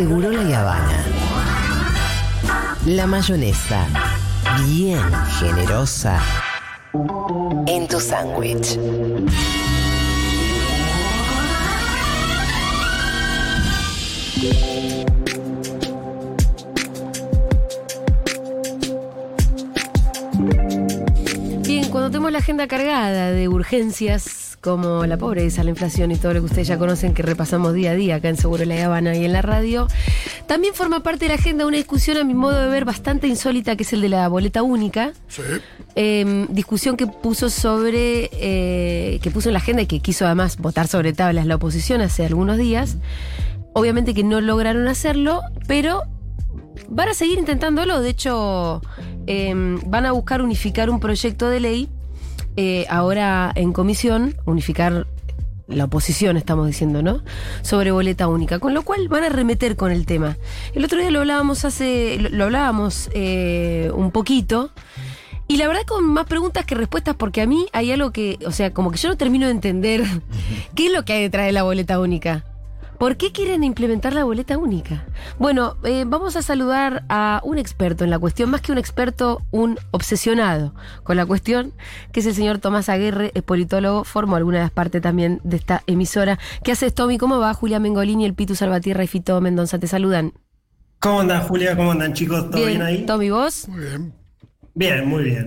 Seguro la Habana. La mayonesa, bien generosa, en tu sándwich. Bien, cuando tenemos la agenda cargada de urgencias como la pobreza, la inflación y todo lo que ustedes ya conocen que repasamos día a día acá en Seguro La Habana y en la radio, también forma parte de la agenda una discusión a mi modo de ver bastante insólita que es el de la boleta única. Sí. Eh, discusión que puso sobre, eh, que puso en la agenda y que quiso además votar sobre tablas la oposición hace algunos días. Obviamente que no lograron hacerlo, pero van a seguir intentándolo. De hecho, eh, van a buscar unificar un proyecto de ley eh, ahora en comisión, unificar la oposición, estamos diciendo, ¿no? Sobre boleta única, con lo cual van a remeter con el tema. El otro día lo hablábamos hace, lo, hablábamos eh, un poquito. Y la verdad con más preguntas que respuestas, porque a mí hay algo que, o sea, como que yo no termino de entender qué es lo que hay detrás de la boleta única. ¿Por qué quieren implementar la boleta única? Bueno, eh, vamos a saludar a un experto en la cuestión, más que un experto, un obsesionado con la cuestión, que es el señor Tomás Aguirre, es politólogo, formó alguna de las partes también de esta emisora. ¿Qué haces, Tommy? ¿Cómo va? Julia Mengolini, el Pitu Salvatierra y Fito Mendoza te saludan. ¿Cómo andan, Julia? ¿Cómo andan, chicos? ¿Todo bien, ahí? Tommy, ¿vos? Muy bien. Bien, muy bien.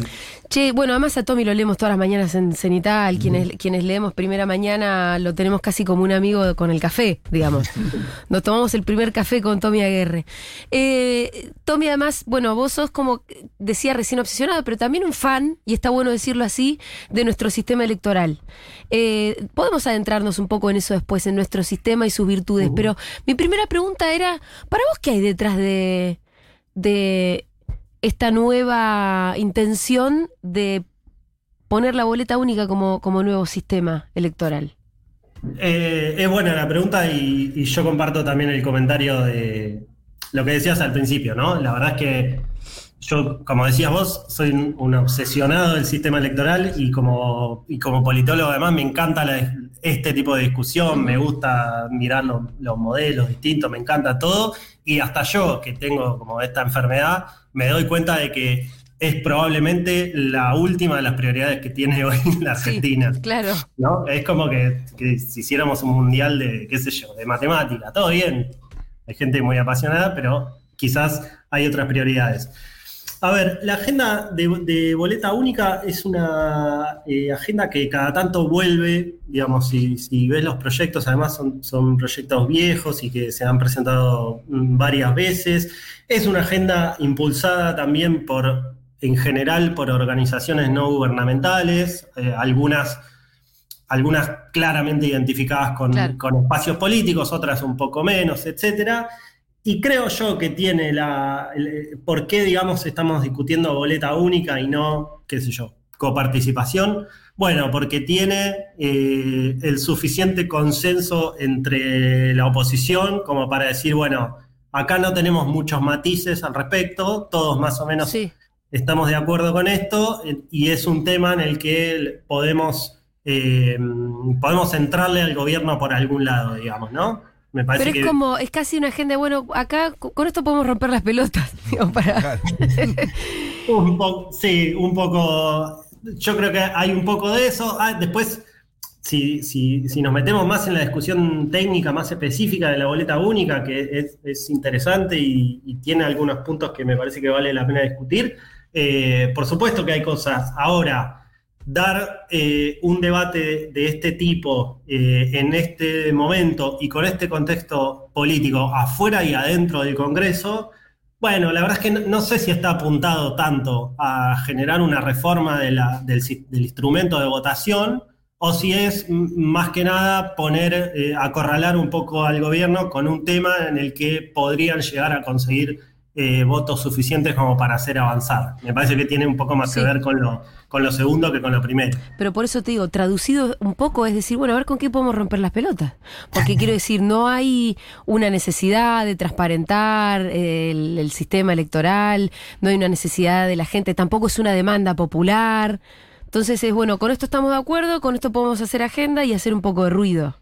Che, bueno, además a Tommy lo leemos todas las mañanas en Cenital. Quienes, quienes leemos primera mañana lo tenemos casi como un amigo con el café, digamos. Nos tomamos el primer café con Tommy Aguirre. Eh, Tommy, además, bueno, vos sos como decía recién obsesionado, pero también un fan, y está bueno decirlo así, de nuestro sistema electoral. Eh, podemos adentrarnos un poco en eso después, en nuestro sistema y sus virtudes, pero mi primera pregunta era, ¿para vos qué hay detrás de, de esta nueva intención de poner la boleta única como, como nuevo sistema electoral? Eh, es buena la pregunta y, yo comparto también el comentario de lo que decías al principio, ¿no? La verdad es que yo, como decías vos, soy un, obsesionado del sistema electoral y como, y como politólogo además me encanta este tipo de discusión, me gusta mirar los modelos distintos, me encanta todo y hasta yo que tengo como esta enfermedad, me doy cuenta de que es probablemente la última de las prioridades que tiene hoy la Argentina. Sí, claro. ¿no? Es como que, que, si hiciéramos un mundial de, qué sé yo, de matemática, todo bien. Hay gente muy apasionada, pero quizás hay otras prioridades. A ver, la agenda de, de boleta única es una eh, agenda que cada tanto vuelve, digamos, si, si, ves los proyectos, además son, son proyectos viejos y que se han presentado varias veces. Es una agenda impulsada también por, en general, por organizaciones no gubernamentales, eh, algunas, algunas claramente identificadas con, claro. con espacios políticos, otras un poco menos, etcétera. Y creo yo que tiene la. El, ¿Por qué, digamos, estamos discutiendo boleta única y no, qué sé yo, coparticipación? Bueno, porque tiene eh, el suficiente consenso entre la oposición como para decir, bueno, acá no tenemos muchos matices al respecto, todos más o menos sí. estamos de acuerdo con esto, y es un tema en el que podemos, eh, podemos entrarle al gobierno por algún lado, digamos, ¿no? Me Pero es que... como, es casi una agenda, bueno, acá con esto podemos romper las pelotas. Digo, para... un poco, sí, un poco. Yo creo que hay un poco de eso. Ah, después, si, si, si, nos metemos más en la discusión técnica, más específica de la boleta única, que es, es interesante y, y, tiene algunos puntos que me parece que vale la pena discutir, eh, por supuesto que hay cosas. Ahora dar eh, un debate de este tipo eh, en este momento y con este contexto político afuera y adentro del Congreso, bueno, la verdad es que no, sé si está apuntado tanto a generar una reforma del, instrumento de votación o si es más que nada poner, eh, acorralar un poco al gobierno con un tema en el que podrían llegar a conseguir eh, votos suficientes como para hacer avanzar. Me parece que tiene un poco más sí. que ver con lo, con lo segundo que con lo primero. Pero por eso te digo, traducido un poco es decir, bueno, a ver con qué podemos romper las pelotas. Porque quiero decir, no hay una necesidad de transparentar el, el sistema electoral, no hay una necesidad de la gente, tampoco es una demanda popular. Entonces es bueno, con esto estamos de acuerdo, con esto podemos hacer agenda y hacer un poco de ruido.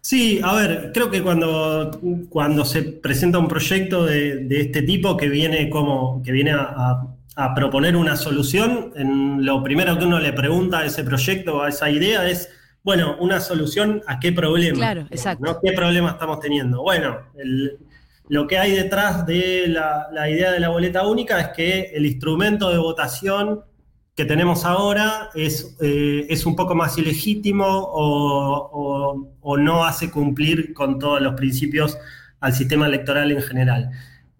Sí, a ver, creo que cuando, cuando se presenta un proyecto de, de este tipo que viene como, que viene a, a- a proponer una solución, en lo primero que uno le pregunta a ese proyecto, a esa idea, es, bueno, una solución a qué problema. Claro, exacto. ¿no? ¿Qué problema estamos teniendo? Bueno, el- lo que hay detrás de la, la idea de la boleta única es que el instrumento de votación que tenemos ahora es, eh, es un poco más ilegítimo o, o- o no hace cumplir con todos los principios al sistema electoral en general.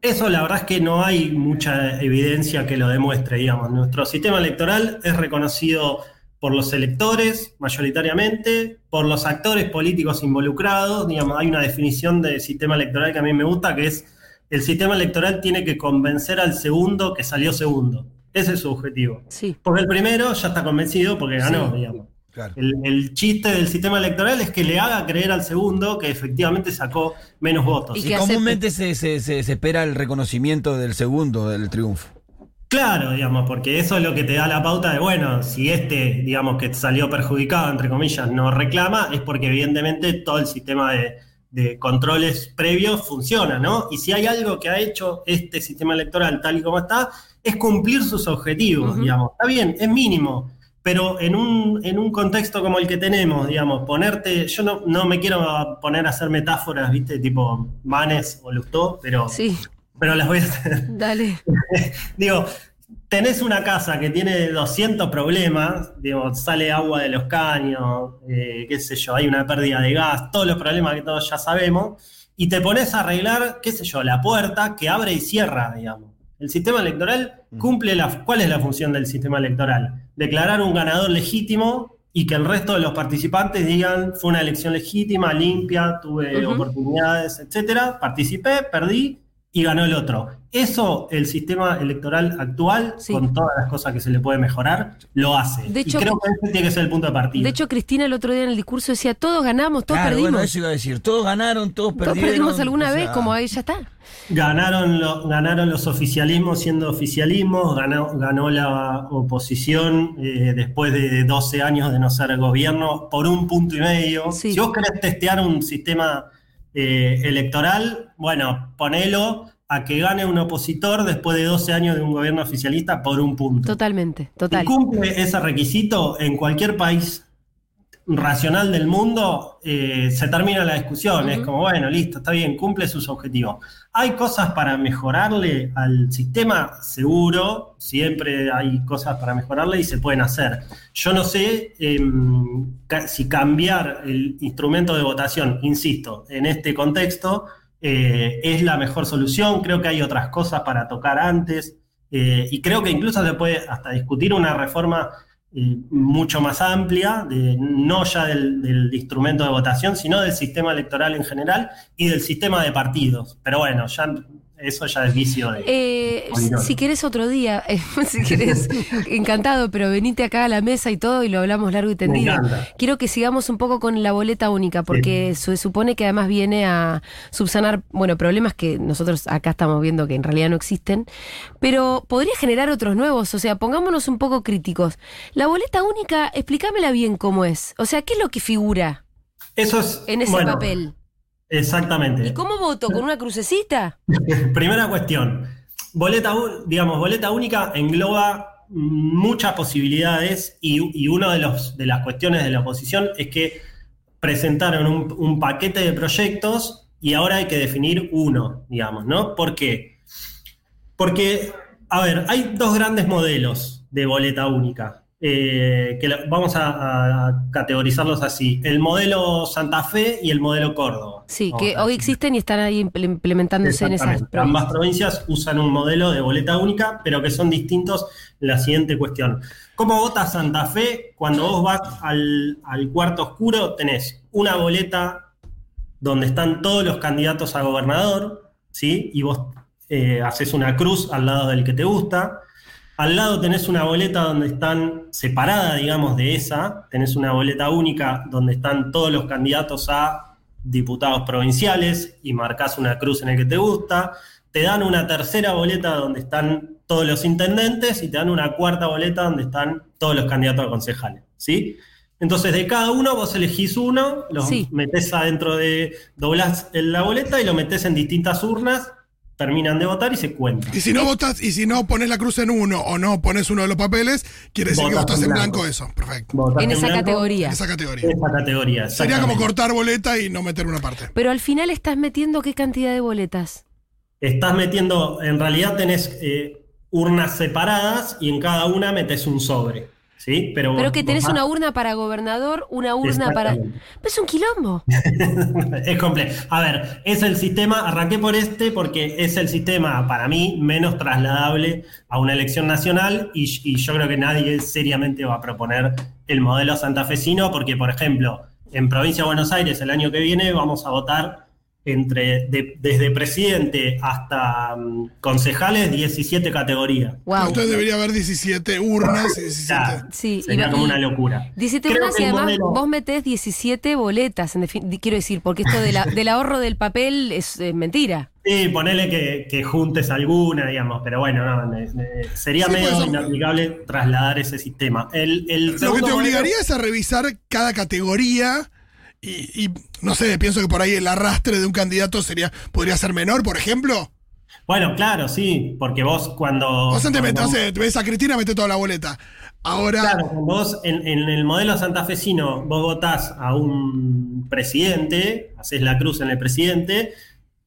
Eso la verdad es que no hay mucha evidencia que lo demuestre, digamos. Nuestro sistema electoral es reconocido por los electores mayoritariamente, por los actores políticos involucrados, digamos, hay una definición de sistema electoral que a mí me gusta, que es el sistema electoral tiene que convencer al segundo que salió segundo. Ese es su objetivo. Sí. Porque el primero ya está convencido porque ganó, Sí. digamos. Claro. El, el chiste del sistema electoral es que le haga creer al segundo que efectivamente sacó menos votos. Y comúnmente se, se- se- se espera el reconocimiento del segundo del triunfo. Claro, digamos, porque eso es lo que te da la pauta de, bueno, si este, digamos, que salió perjudicado, entre comillas, no reclama, es porque evidentemente todo el sistema de, de controles previos funciona, ¿no? Y si hay algo que ha hecho este sistema electoral tal y como está, es cumplir sus objetivos, digamos. Está bien, es mínimo, pero en un, en un contexto como el que tenemos, digamos, ponerte, yo no, no me quiero poner a hacer metáforas, ¿viste? Tipo Manes o Lustó, pero, Sí, pero las voy a hacer. dale. Digo, tenés una casa que tiene 200 problemas, digo, sale agua de los caños, eh, qué sé yo, hay una pérdida de gas, todos los problemas que todos ya sabemos, y te pones a arreglar, qué sé yo, la puerta que abre y cierra, digamos. El sistema electoral cumple la... ¿Cuál es la función del sistema electoral? Declarar un ganador legítimo y que el resto de los participantes digan, fue una elección legítima, limpia, tuve oportunidades, etcétera, participé, perdí y ganó el otro. Eso el sistema electoral actual, Sí. con todas las cosas que se le puede mejorar, lo hace. De hecho, y creo que ese tiene que ser el punto de partida. De hecho, Cristina el otro día en el discurso decía, todos ganamos, todos Claro, perdimos. bueno, eso iba a decir. Todos ganaron, todos todos perdieron. perdimos alguna o sea, vez, como ahí ya está. Ganaron, lo- ganaron los oficialismos siendo oficialismos, ganó, ganó la oposición eh, después de 12 años de no ser gobierno por un punto y medio. Sí. Si vos querés testear un sistema eh, electoral, bueno, ponelo a que gane un opositor después de 12 años de un gobierno oficialista por un punto. Totalmente, Si total. cumple ese requisito en cualquier país racional del mundo, eh, se termina la discusión. Es como, bueno, listo, está bien, cumple sus objetivos. ¿Hay cosas para mejorarle al sistema? Seguro, siempre hay cosas para mejorarle y se pueden hacer. Yo no sé em, si cambiar el instrumento de votación, insisto, en este contexto, eh, es la mejor solución. Creo que hay otras cosas para tocar antes. Eh, y creo que incluso se puede hasta discutir una reforma eh, mucho más amplia, de, no ya del, del instrumento de votación, sino del sistema electoral en general y del sistema de partidos. Pero bueno, ya eso ya es vicio de... Eh, si querés otro día, eh, si querés, encantado, pero venite acá a la mesa y todo y lo hablamos largo y tendido. Quiero que sigamos un poco con la boleta única, porque se supone que además viene a subsanar, bueno, problemas que nosotros acá estamos viendo que en realidad no existen, pero podría generar otros nuevos, o sea, pongámonos un poco críticos. La boleta única, explícamela bien cómo es, o sea, ¿qué es lo que figura Eso es... en ese bueno, papel? Exactamente. ¿Y cómo voto? ¿Con una crucecita? Primera cuestión. Boleta, digamos, boleta única engloba muchas posibilidades y, y una de, los, de las cuestiones de la oposición es que presentaron un, un paquete de proyectos y ahora hay que definir uno, digamos, ¿no? ¿Por qué? Porque, a ver, hay dos grandes modelos de boleta única. Eh, que vamos a, a categorizarlos así: el modelo Santa Fe y el modelo Córdoba. Sí, Vamos que hoy existen y están ahí imple- implementándose en esas Exactamente. Ambas provincias. provincias usan un modelo de boleta única, pero que son distintos en la siguiente cuestión. ¿Cómo vota Santa Fe? Cuando vos vas al, al cuarto oscuro, tenés una boleta donde están todos los candidatos a gobernador, ¿sí? Y vos eh, haces una cruz al lado del que te gusta. Al lado tenés una boleta donde están separada, digamos, de esa. Tenés una boleta única donde están todos los candidatos a diputados provinciales y marcas una cruz en el que te gusta. Te dan una tercera boleta donde están todos los intendentes y te dan una cuarta boleta donde están todos los candidatos a concejales. ¿sí? Entonces, de cada uno vos elegís uno, lo Sí. metés adentro de. doblás en la boleta y lo metés en distintas urnas, terminan de votar y se cuenta. Y si no votas, y si no pones la cruz en uno o no pones uno de los papeles, quiere decir que Votas en blanco blanco. eso. Perfecto. En esa blanco, categoría. En esa categoría. En esa categoría. Sería como cortar boleta y no meter una parte. Pero al final estás metiendo qué cantidad de boletas. Estás metiendo, en realidad tenés eh, urnas separadas y en cada una metes un sobre. ¿Sí? Pero, Pero que tenés una urna para gobernador, una urna para. Es un quilombo. es complejo. A ver, es el sistema, arranqué por este porque es el sistema para mí menos trasladable a una elección nacional y, y yo creo que nadie seriamente va a proponer el modelo santafesino porque, por ejemplo, en Provincia de Buenos Aires el año que viene vamos a votar entre de- desde presidente hasta mm, concejales 17 categorías. Wow. Entonces debería haber 17 urnas y 17. Claro, Sí, sería y- como una locura. 17 Creo urnas y además modelo- vos metés 17 boletas, en quiero decir, porque esto de la- del ahorro del papel es eh, mentira. Sí, ponele que, que juntes alguna, digamos, pero bueno, no, ne- ne- sería Sí, medio pues, inaplicable trasladar ese sistema. El, el Lo que te modelo- obligaría es a revisar cada categoría y, y, no sé, pienso que por ahí el arrastre de un candidato sería podría ser menor, por ejemplo. Bueno, claro, sí, porque vos cuando. Vos antes cuando- metés, no sé, ves a Cristina, metés toda la boleta. Ahora, Claro, vos en, en el modelo santafesino vos votás a un presidente, haces la cruz en el presidente,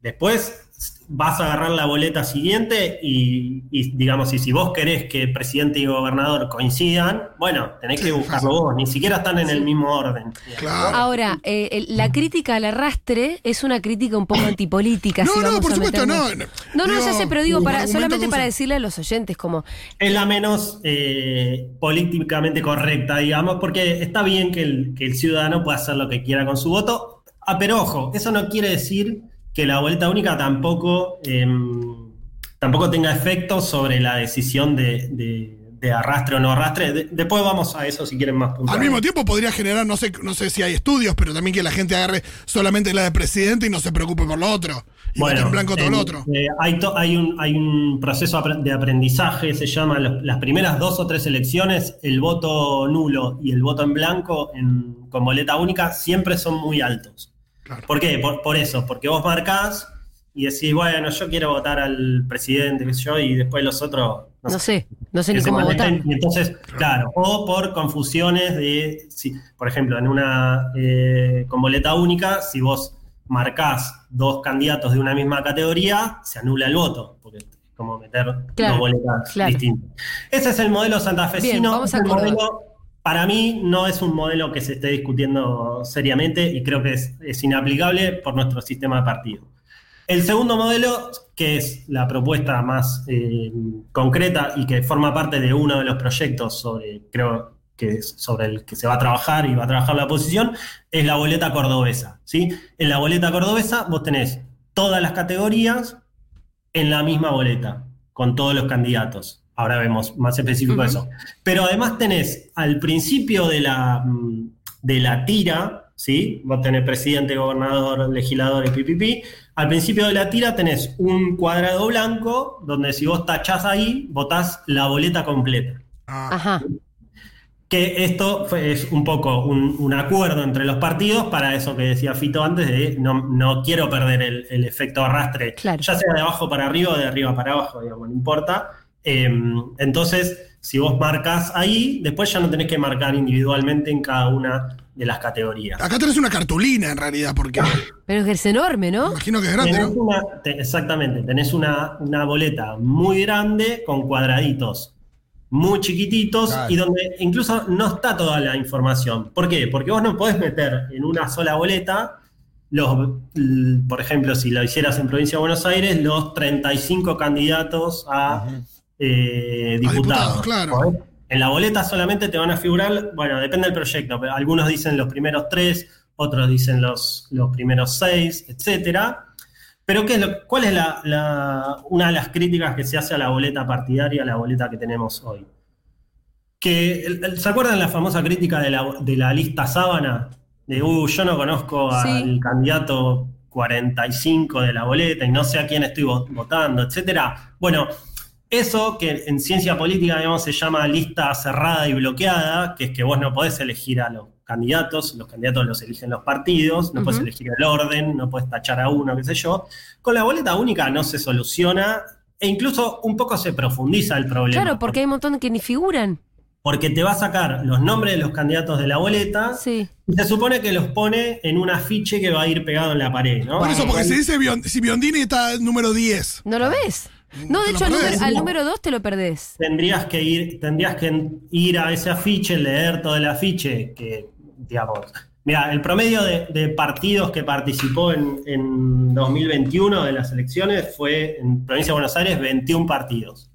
después vas a agarrar la boleta siguiente y, y, digamos, y si vos querés que presidente y gobernador coincidan, bueno, tenés que buscarlo vos, ni siquiera están en el mismo orden. claro. Ahora, eh, la crítica al arrastre es una crítica un poco antipolítica. No, si no, por a supuesto, meternos- no. No, no, Digo, ya sé, pero digo, para, solamente para decirle a los oyentes, como, Es la menos eh, políticamente correcta, digamos, porque está bien que el, que el ciudadano pueda hacer lo que quiera con su voto. Ah, pero ojo, eso no quiere decir que la boleta única tampoco, em, tampoco tenga efecto sobre la decisión de, de- de arrastre o no arrastre. De- después vamos a eso si quieren más puntos. Al mismo tiempo podría generar, no sé, no sé si hay estudios, pero también que la gente agarre solamente la de presidente y no se preocupe por lo otro. Y vote en blanco todo eh, lo otro. eh, hay, to- hay, un, hay un proceso de aprendizaje, se llama los- las primeras dos o tres elecciones, el voto nulo y el voto en blanco en- con boleta única siempre son muy altos. Claro. ¿Por qué? Por, por eso, porque vos marcás y decís, bueno, yo quiero votar al presidente, qué sé yo, y después los otros... no sé, no sé ni cómo votar. Y entonces, claro, o por confusiones de, si, por ejemplo, en una eh, con boleta única, si vos marcás dos candidatos de una misma categoría, se anula el voto, porque es como meter Claro, dos boletas claro. distintas. Ese es el modelo santafesino. Bien, vamos a el modelo- para mí no es un modelo que se esté discutiendo seriamente y creo que es, inaplicable por nuestro sistema de partido. El segundo modelo, que es la propuesta más eh, concreta y que forma parte de uno de los proyectos sobre, creo que sobre el que se va a trabajar y va a trabajar la oposición, es la boleta cordobesa. ¿sí? En la boleta cordobesa vos tenés todas las categorías en la misma boleta, con todos los candidatos. Ahora vemos más específico eso. Pero además tenés al principio de la, mm, de la tira, ¿sí? Vos tenés presidente, gobernador, legislador y pipipi. Al principio de la tira tenés un cuadrado blanco donde si vos tachás ahí, votás la boleta completa. Ah, Ajá. Que esto fue- es un poco un, un acuerdo entre los partidos para eso que decía Fito antes de no, no quiero perder el, el efecto arrastre, Claro. ya sea de abajo para arriba o de arriba para abajo, digamos, no importa. Eh, entonces, si vos marcas ahí, después ya no tenés que marcar individualmente en cada una de las categorías. Acá tenés una cartulina en realidad, porque Pero es que es enorme, ¿no? imagino que es grande, Tenés ¿no? una- te- exactamente, tenés una, una boleta muy grande con cuadraditos muy chiquititos Claro. y donde incluso no está toda la información. ¿Por qué? Porque vos no podés meter en una sola boleta los, por ejemplo, si lo hicieras en Provincia de Buenos Aires, los 35 candidatos a eh, diputados. diputados, claro. En la boleta solamente te van a figurar, bueno, depende del proyecto, pero algunos dicen los primeros tres, otros dicen los, los primeros seis, etcétera. Pero ¿qué es lo- ¿cuál es la, la- una de las críticas que se hace a la boleta partidaria, a la boleta que tenemos hoy? Que, ¿Se acuerdan la famosa crítica de la, de la lista sábana? De, uh, yo no conozco Sí. al candidato 45 de la boleta y no sé a quién estoy vo- votando, etcétera. Bueno, eso que en ciencia política digamos, se llama lista cerrada y bloqueada, que es que vos no podés elegir a los candidatos, los candidatos los eligen los partidos, no puedes Ujú. elegir el orden, no puedes tachar a uno, qué sé yo. Con la boleta única no se soluciona e incluso un poco se profundiza el problema. Claro, porque hay un montón que ni figuran. Porque te va a sacar los nombres de los candidatos de la boleta Sí. y se supone que los pone en un afiche que va a ir pegado en la pared, ¿no? Por eso, porque se dice si Biondini está número 10. ¿No lo ves? No, de hecho, al número, al número 2 te lo perdés. tendrías que ir, tendrías que ir a ese afiche, leer todo el afiche, que, digamos, mira, el promedio de, de partidos que participó en, en 2021 de las elecciones fue en Provincia de Buenos Aires 21 partidos,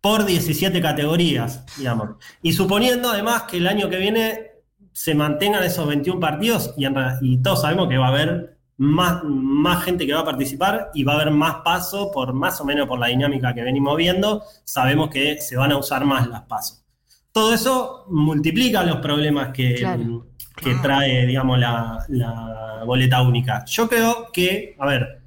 por 17 categorías, digamos. Y suponiendo además que el año que viene se mantengan esos 21 partidos y, en y todos sabemos que va a haber más, más gente que va a participar y va a haber más paso por más o menos por la dinámica que venimos viendo, sabemos que se van a usar más las pasos. Todo eso multiplica los problemas que, Claro. que trae, digamos, la, la boleta única. Yo creo que, a ver,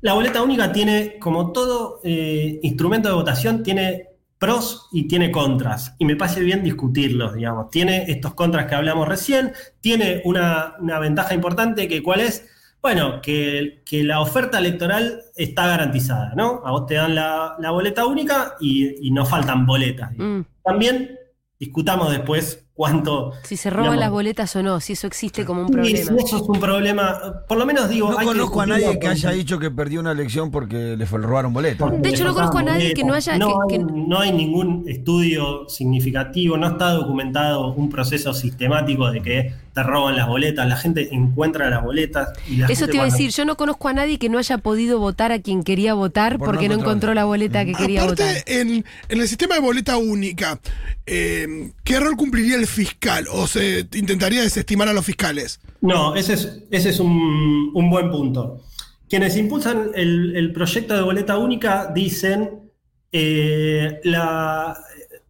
la boleta única tiene, como todo eh, instrumento de votación, tiene pros y tiene contras. Y me parece bien discutirlos, digamos. Tiene estos contras que hablamos recién, tiene una, una ventaja importante que cuál es, bueno, que, que la oferta electoral está garantizada, ¿no? A vos te dan la, la boleta única y, y no faltan boletas. Mm. También discutamos después cuánto... Si se roban digamos, las boletas o no, si eso existe como un problema. si eso es un problema. Por lo menos digo. No hay que conozco a nadie que haya dicho que perdió una elección porque le robaron porque De hecho, no conozco a nadie que no boletas. haya- No, que- hay, que- no hay ningún estudio significativo, no está documentado un proceso sistemático de que te roban las boletas. La gente encuentra las boletas y la Eso gente te iba a decir, yo no conozco a nadie que no haya podido votar a quien quería votar Por porque no encontró la boleta que quería votar. Aparte, en, en el sistema de boleta única, eh, ¿qué rol cumpliría el fiscal? ¿O se intentaría desestimar a los fiscales? No, ese es, ese es un, un buen punto. Quienes impulsan el, el proyecto de boleta única dicen eh, la,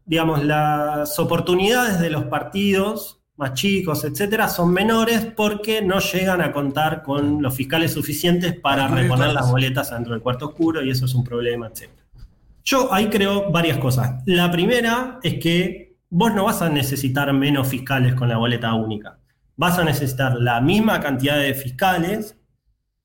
digamos, las oportunidades de los partidos más chicos, etcétera, son menores porque no llegan a contar con los fiscales suficientes para reponer las boletas adentro del cuarto oscuro y eso es un problema, etcétera. Yo ahí creo varias cosas. La primera es que vos no vas a necesitar menos fiscales con la boleta única. Vas a necesitar la misma cantidad de fiscales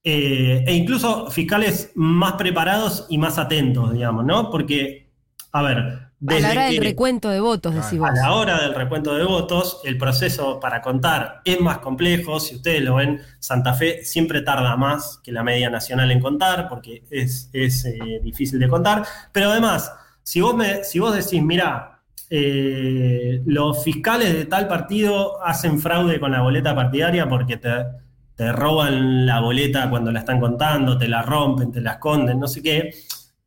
eh, e incluso fiscales más preparados y más atentos, digamos, ¿no? Porque, a ver, A desde la hora del que- recuento de votos, decís vos. a la hora del recuento de votos, el proceso para contar es más complejo. Si ustedes lo ven, Santa Fe siempre tarda más que la media nacional en contar, porque es, es, eh, difícil de contar. Pero además, si vos, me, si vos decís, mira, los fiscales de tal partido hacen fraude con la boleta partidaria porque te, te roban la boleta cuando la están contando, te la rompen, te la esconden, no sé qué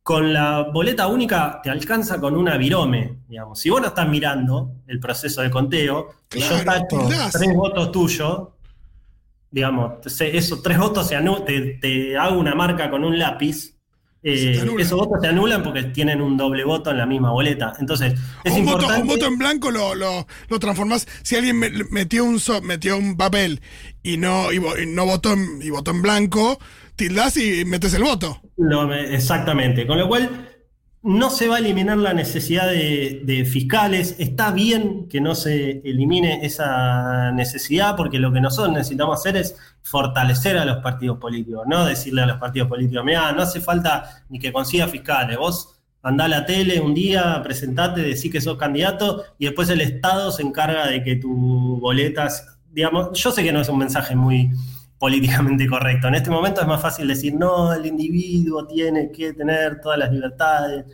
con la boleta única te alcanza con una virome, digamos. Si vos no estás mirando el proceso de conteo, yo Claro, tacho tildás. tres votos tuyos, digamos, esos tres votos se te, te hago una marca con un lápiz, eh, esos votos se anulan porque tienen un doble voto en la misma boleta. Entonces, es un, voto, importante. un voto en blanco lo, lo, lo transformás. Si alguien me- metió un metió un papel y no, y, no votó en, y votó en blanco, tildás y metes el voto. Exactamente. Con lo cual, no se va a eliminar la necesidad de, de fiscales. Está bien que no se elimine esa necesidad, porque lo que nosotros necesitamos hacer es fortalecer a los partidos políticos, no decirle a los partidos políticos, mira, no hace falta ni que consiga fiscales. Vos andá a la tele un día, presentate, decí que sos candidato, y después el Estado se encarga de que tu boletas, digamos, yo sé que no es un mensaje muy políticamente correcto. En este momento es más fácil decir, no, el individuo tiene que tener todas las libertades.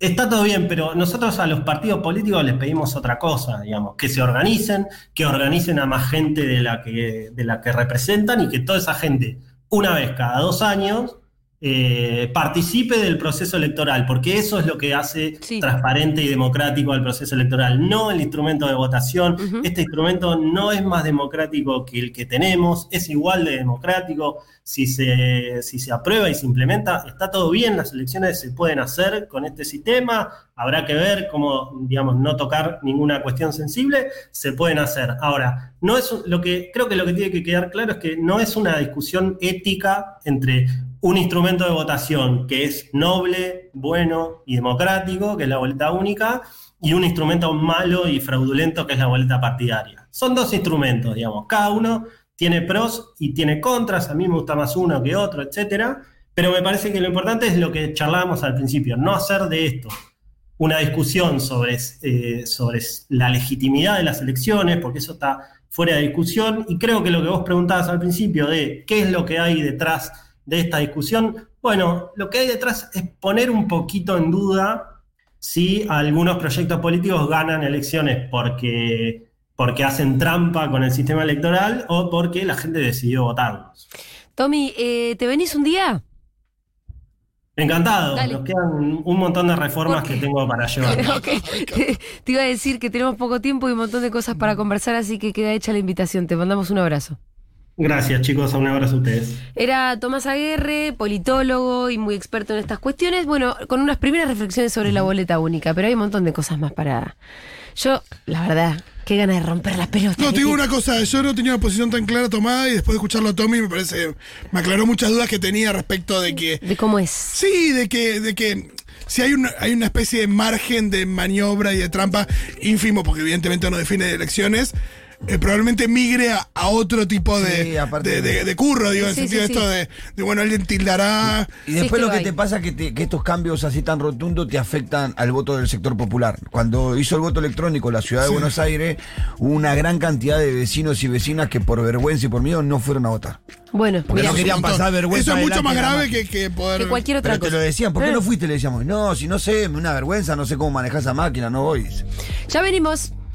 Está todo bien, pero nosotros a los partidos políticos les pedimos otra cosa, digamos, que se organicen, que organicen a más gente de la que, de la que representan y que toda esa gente, una vez cada dos años, eh, participe del proceso electoral, porque eso es lo que hace Sí. transparente y democrático al proceso electoral, no el instrumento de votación. Este instrumento no es más democrático que el que tenemos, es igual de democrático. Si se, si se aprueba y se implementa, está todo bien, las elecciones se pueden hacer con este sistema, habrá que ver cómo, digamos, no tocar ninguna cuestión sensible, se pueden hacer. Ahora, no es lo que creo que lo que tiene que quedar claro es que no es una discusión ética entre un instrumento de votación que es noble, bueno y democrático, que es la boleta única, y un instrumento malo y fraudulento que es la boleta partidaria. son dos instrumentos, digamos. Cada uno tiene pros y tiene contras. A mí me gusta más uno que otro, etcétera. Pero me parece que lo importante es lo que charlábamos al principio, no hacer de esto una discusión sobre, eh, sobre la legitimidad de las elecciones, porque eso está fuera de discusión. Y creo que lo que vos preguntabas al principio de qué es lo que hay detrás de esta discusión, bueno, lo que hay detrás es poner un poquito en duda si algunos proyectos políticos ganan elecciones porque, porque hacen trampa con el sistema electoral o porque la gente decidió votarlos. Tommy, eh, ¿te venís un día? Encantado, Dale. nos quedan un montón de reformas que tengo para llevar. Ok. Te iba a decir que tenemos poco tiempo y un montón de cosas para conversar, así que queda hecha la invitación. Te mandamos un abrazo. Gracias chicos, un abrazo a ustedes. Era Tomás Aguerre, politólogo y muy experto en estas cuestiones. Bueno, con unas primeras reflexiones sobre la boleta única, pero hay un montón de cosas más para. Yo, la verdad, qué ganas de romper las pelotas. No, te digo una cosa, yo no tenía una posición tan clara tomada y después de escucharlo a Tommy me parece, me aclaró muchas dudas que tenía respecto de que, De cómo es. sí, de que, de que si hay una, hay una especie de margen de maniobra y de trampa ínfimo, porque evidentemente no define elecciones, eh, probablemente migre a, a otro tipo de, Sí, aparte de, de- de- de curro, digo, en Sí, el sentido sí, de esto sí. de, de, bueno, alguien tildará. Y después lo que hay. te pasa es que, te- que estos cambios así tan rotundos te afectan al voto del sector popular. Cuando hizo el voto electrónico la ciudad de Buenos Aires, hubo una gran cantidad de vecinos y vecinas que por vergüenza y por miedo no fueron a votar. Bueno, Porque mira, no querían pasar vergüenza Eso es mucho más grave que, que poder. que cualquier otra Pero te cosa. lo decían, ¿por qué Eh. no fuiste? Le decíamos, no, si no sé, una vergüenza, no sé cómo manejar esa máquina, no voy. Ya venimos.